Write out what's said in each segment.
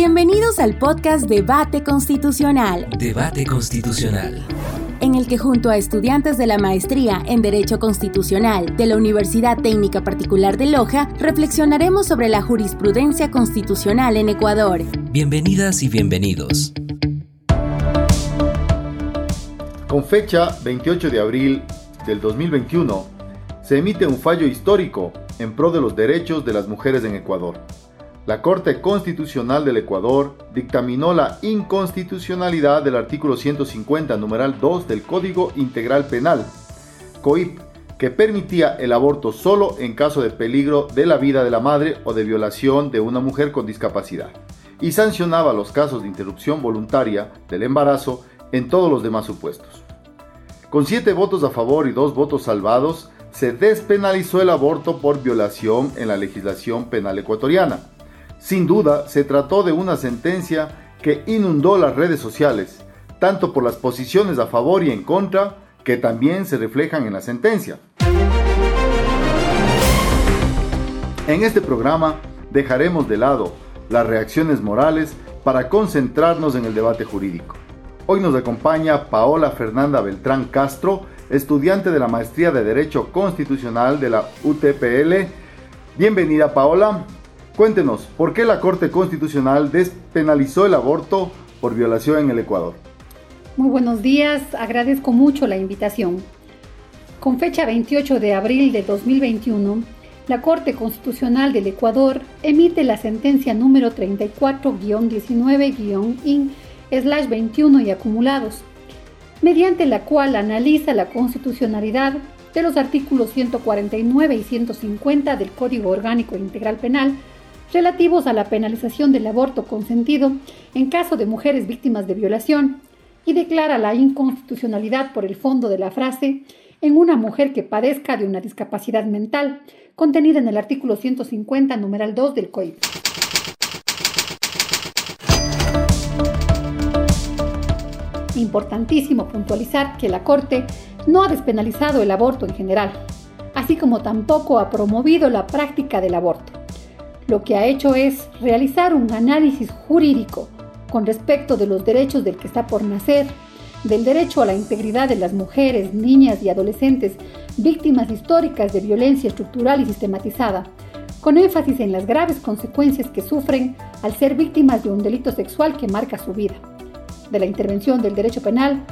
Bienvenidos al podcast Debate Constitucional. Debate Constitucional. En el que junto a estudiantes de la maestría en Derecho Constitucional de la Universidad Técnica Particular de Loja, reflexionaremos sobre la jurisprudencia constitucional en Ecuador. Bienvenidas y bienvenidos. Con fecha 28 de abril del 2021, se emite un fallo histórico en pro de los derechos de las mujeres en Ecuador la Corte Constitucional del Ecuador dictaminó la inconstitucionalidad del artículo 150, numeral 2 del Código Integral Penal, COIP, que permitía el aborto solo en caso de peligro de la vida de la madre o de violación de una mujer con discapacidad, y sancionaba los casos de interrupción voluntaria del embarazo en todos los demás supuestos. Con siete votos a favor y dos votos salvados, se despenalizó el aborto por violación en la legislación penal ecuatoriana sin duda, se trató de una sentencia que inundó las redes sociales, tanto por las posiciones a favor y en contra, que también se reflejan en la sentencia. En este programa dejaremos de lado las reacciones morales para concentrarnos en el debate jurídico. Hoy nos acompaña Paola Fernanda Beltrán Castro, estudiante de la Maestría de Derecho Constitucional de la UTPL. Bienvenida Paola, Cuéntenos, ¿por qué la Corte Constitucional despenalizó el aborto por violación en el Ecuador? Muy buenos días, agradezco mucho la invitación. Con fecha 28 de abril de 2021, la Corte Constitucional del Ecuador emite la sentencia número 34-19-IN-21 y acumulados, mediante la cual analiza la constitucionalidad de los artículos 149 y 150 del Código Orgánico Integral Penal relativos a la penalización del aborto consentido en caso de mujeres víctimas de violación y declara la inconstitucionalidad por el fondo de la frase en una mujer que padezca de una discapacidad mental, contenida en el artículo 150, numeral 2 del COIP. Importantísimo puntualizar que la Corte no ha despenalizado el aborto en general, así como tampoco ha promovido la práctica del aborto lo que ha hecho es realizar un análisis jurídico con respecto de los derechos del que está por nacer, del derecho a la integridad de las mujeres, niñas y adolescentes víctimas históricas de violencia estructural y sistematizada, con énfasis en las graves consecuencias que sufren al ser víctimas de un delito sexual que marca su vida, de la intervención del derecho penal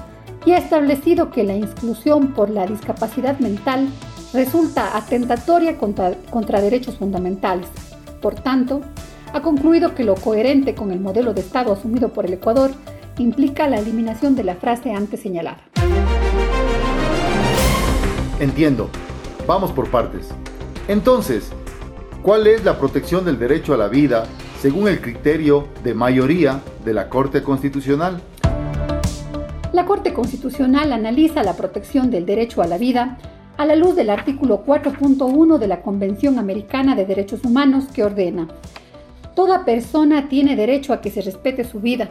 y ha establecido que la exclusión por la discapacidad mental resulta atentatoria contra, contra derechos fundamentales por tanto, ha concluido que lo coherente con el modelo de Estado asumido por el Ecuador implica la eliminación de la frase antes señalada. Entiendo. Vamos por partes. Entonces, ¿cuál es la protección del derecho a la vida según el criterio de mayoría de la Corte Constitucional? La Corte Constitucional analiza la protección del derecho a la vida a la luz del artículo 4.1 de la Convención Americana de Derechos Humanos que ordena, Toda persona tiene derecho a que se respete su vida.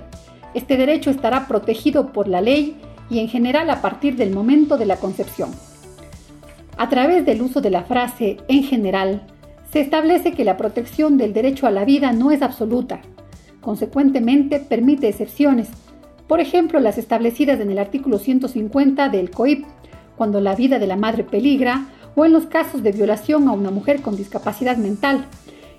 Este derecho estará protegido por la ley y en general a partir del momento de la concepción. A través del uso de la frase en general, se establece que la protección del derecho a la vida no es absoluta. Consecuentemente, permite excepciones, por ejemplo, las establecidas en el artículo 150 del COIP, cuando la vida de la madre peligra o en los casos de violación a una mujer con discapacidad mental,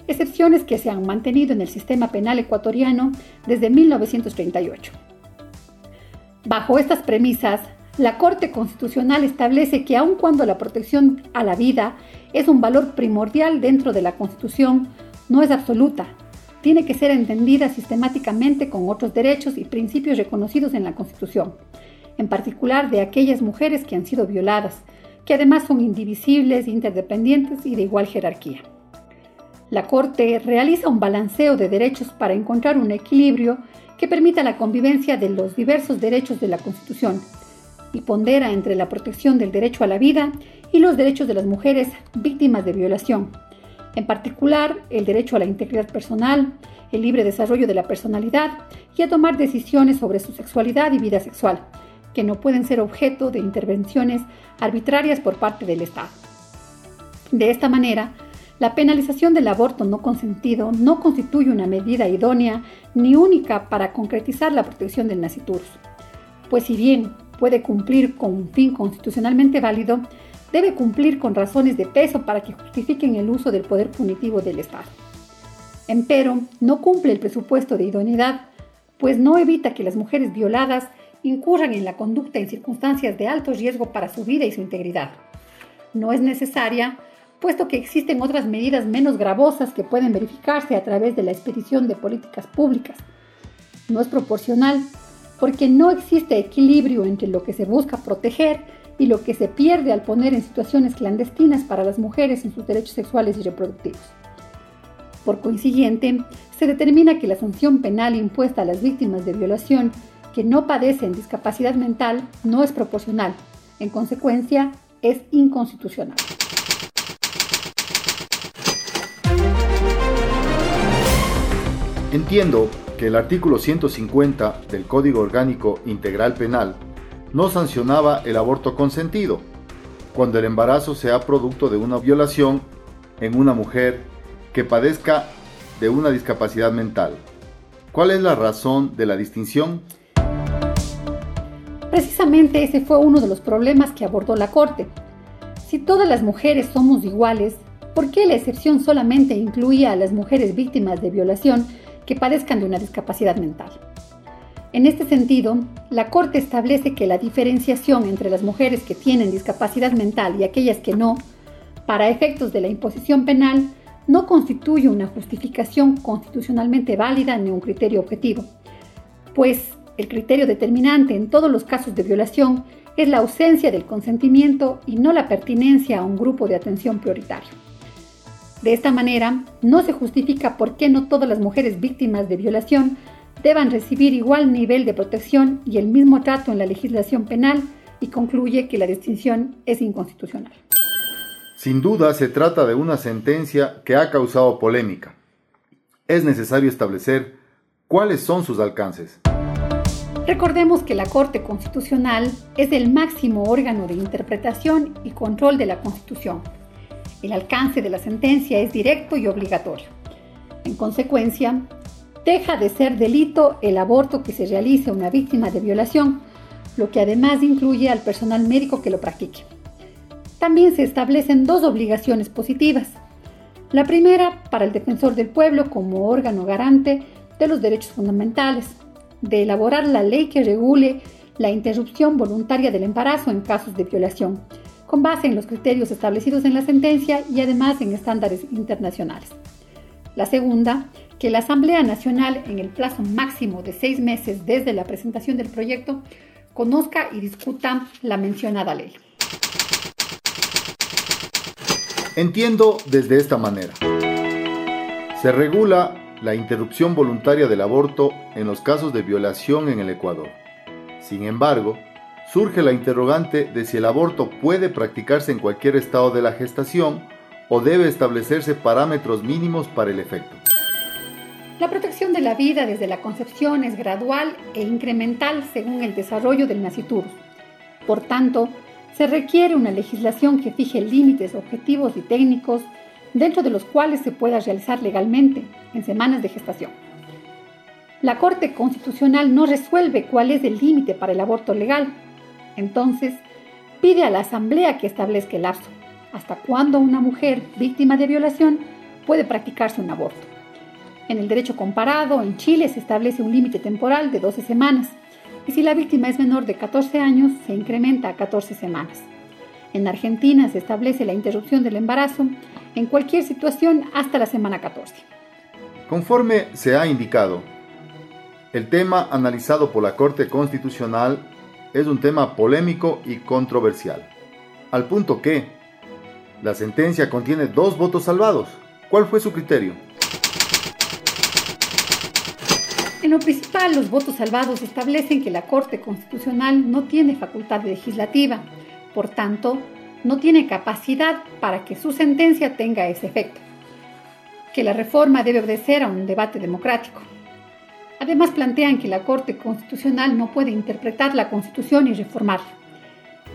excepciones que se han mantenido en el sistema penal ecuatoriano desde 1938. Bajo estas premisas, la Corte Constitucional establece que aun cuando la protección a la vida es un valor primordial dentro de la Constitución, no es absoluta. Tiene que ser entendida sistemáticamente con otros derechos y principios reconocidos en la Constitución, en particular de aquellas mujeres que han sido violadas, que además son indivisibles, interdependientes y de igual jerarquía. La Corte realiza un balanceo de derechos para encontrar un equilibrio que permita la convivencia de los diversos derechos de la Constitución y pondera entre la protección del derecho a la vida y los derechos de las mujeres víctimas de violación, en particular el derecho a la integridad personal, el libre desarrollo de la personalidad y a tomar decisiones sobre su sexualidad y vida sexual, que no pueden ser objeto de intervenciones arbitrarias por parte del Estado. De esta manera, la penalización del aborto no consentido no constituye una medida idónea ni única para concretizar la protección del naciturus, pues si bien puede cumplir con un fin constitucionalmente válido, debe cumplir con razones de peso para que justifiquen el uso del poder punitivo del Estado. Empero, no cumple el presupuesto de idoneidad, pues no evita que las mujeres violadas incurran en la conducta en circunstancias de alto riesgo para su vida y su integridad. No es necesaria puesto que existen otras medidas menos gravosas que pueden verificarse a través de la expedición de políticas públicas. No es proporcional porque no existe equilibrio entre lo que se busca proteger y lo que se pierde al poner en situaciones clandestinas para las mujeres en sus derechos sexuales y reproductivos. Por consiguiente, se determina que la sanción penal impuesta a las víctimas de violación que no padecen discapacidad mental no es proporcional. En consecuencia, es inconstitucional. Entiendo que el artículo 150 del Código Orgánico Integral Penal no sancionaba el aborto consentido, cuando el embarazo sea producto de una violación en una mujer que padezca de una discapacidad mental. ¿Cuál es la razón de la distinción? Precisamente ese fue uno de los problemas que abordó la Corte. Si todas las mujeres somos iguales, ¿por qué la excepción solamente incluía a las mujeres víctimas de violación que padezcan de una discapacidad mental. En este sentido, la Corte establece que la diferenciación entre las mujeres que tienen discapacidad mental y aquellas que no, para efectos de la imposición penal, no constituye una justificación constitucionalmente válida ni un criterio objetivo, pues el criterio determinante en todos los casos de violación es la ausencia del consentimiento y no la pertinencia a un grupo de atención prioritario. De esta manera, no se justifica por qué no todas las mujeres víctimas de violación deban recibir igual nivel de protección y el mismo trato en la legislación penal y concluye que la distinción es inconstitucional. Sin duda se trata de una sentencia que ha causado polémica. Es necesario establecer cuáles son sus alcances. Recordemos que la Corte Constitucional es el máximo órgano de interpretación y control de la Constitución el alcance de la sentencia es directo y obligatorio. En consecuencia, deja de ser delito el aborto que se realice a una víctima de violación, lo que además incluye al personal médico que lo practique. También se establecen dos obligaciones positivas. La primera, para el defensor del pueblo como órgano garante de los derechos fundamentales, de elaborar la ley que regule la interrupción voluntaria del embarazo en casos de violación, con base en los criterios establecidos en la sentencia y además en estándares internacionales. La segunda, que la Asamblea Nacional, en el plazo máximo de seis meses desde la presentación del proyecto, conozca y discuta la mencionada ley. Entiendo desde esta manera. Se regula la interrupción voluntaria del aborto en los casos de violación en el Ecuador. Sin embargo, surge la interrogante de si el aborto puede practicarse en cualquier estado de la gestación o debe establecerse parámetros mínimos para el efecto. La protección de la vida desde la concepción es gradual e incremental según el desarrollo del naciturus. Por tanto, se requiere una legislación que fije límites objetivos y técnicos dentro de los cuales se pueda realizar legalmente en semanas de gestación. La Corte Constitucional no resuelve cuál es el límite para el aborto legal, entonces, pide a la Asamblea que establezca el lapso, hasta cuándo una mujer víctima de violación puede practicarse un aborto. En el derecho comparado, en Chile se establece un límite temporal de 12 semanas, y si la víctima es menor de 14 años, se incrementa a 14 semanas. En Argentina se establece la interrupción del embarazo en cualquier situación hasta la semana 14. Conforme se ha indicado, el tema analizado por la Corte Constitucional es un tema polémico y controversial, al punto que la sentencia contiene dos votos salvados. ¿Cuál fue su criterio? En lo principal, los votos salvados establecen que la Corte Constitucional no tiene facultad legislativa, por tanto, no tiene capacidad para que su sentencia tenga ese efecto, que la reforma debe obedecer a un debate democrático. Además plantean que la Corte Constitucional no puede interpretar la Constitución y reformarla,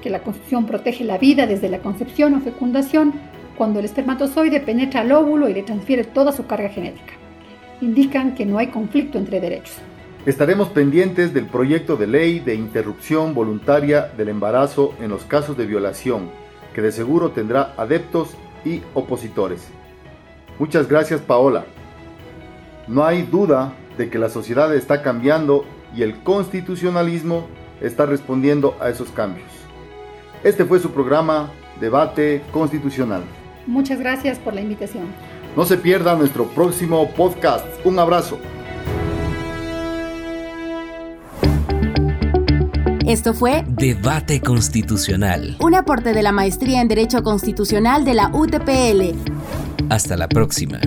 que la Constitución protege la vida desde la concepción o fecundación cuando el espermatozoide penetra al óvulo y le transfiere toda su carga genética. Indican que no hay conflicto entre derechos. Estaremos pendientes del proyecto de ley de interrupción voluntaria del embarazo en los casos de violación, que de seguro tendrá adeptos y opositores. Muchas gracias Paola. No hay duda de que la sociedad está cambiando y el constitucionalismo está respondiendo a esos cambios. Este fue su programa Debate Constitucional. Muchas gracias por la invitación. No se pierda nuestro próximo podcast. Un abrazo. Esto fue Debate Constitucional. Un aporte de la Maestría en Derecho Constitucional de la UTPL. Hasta la próxima.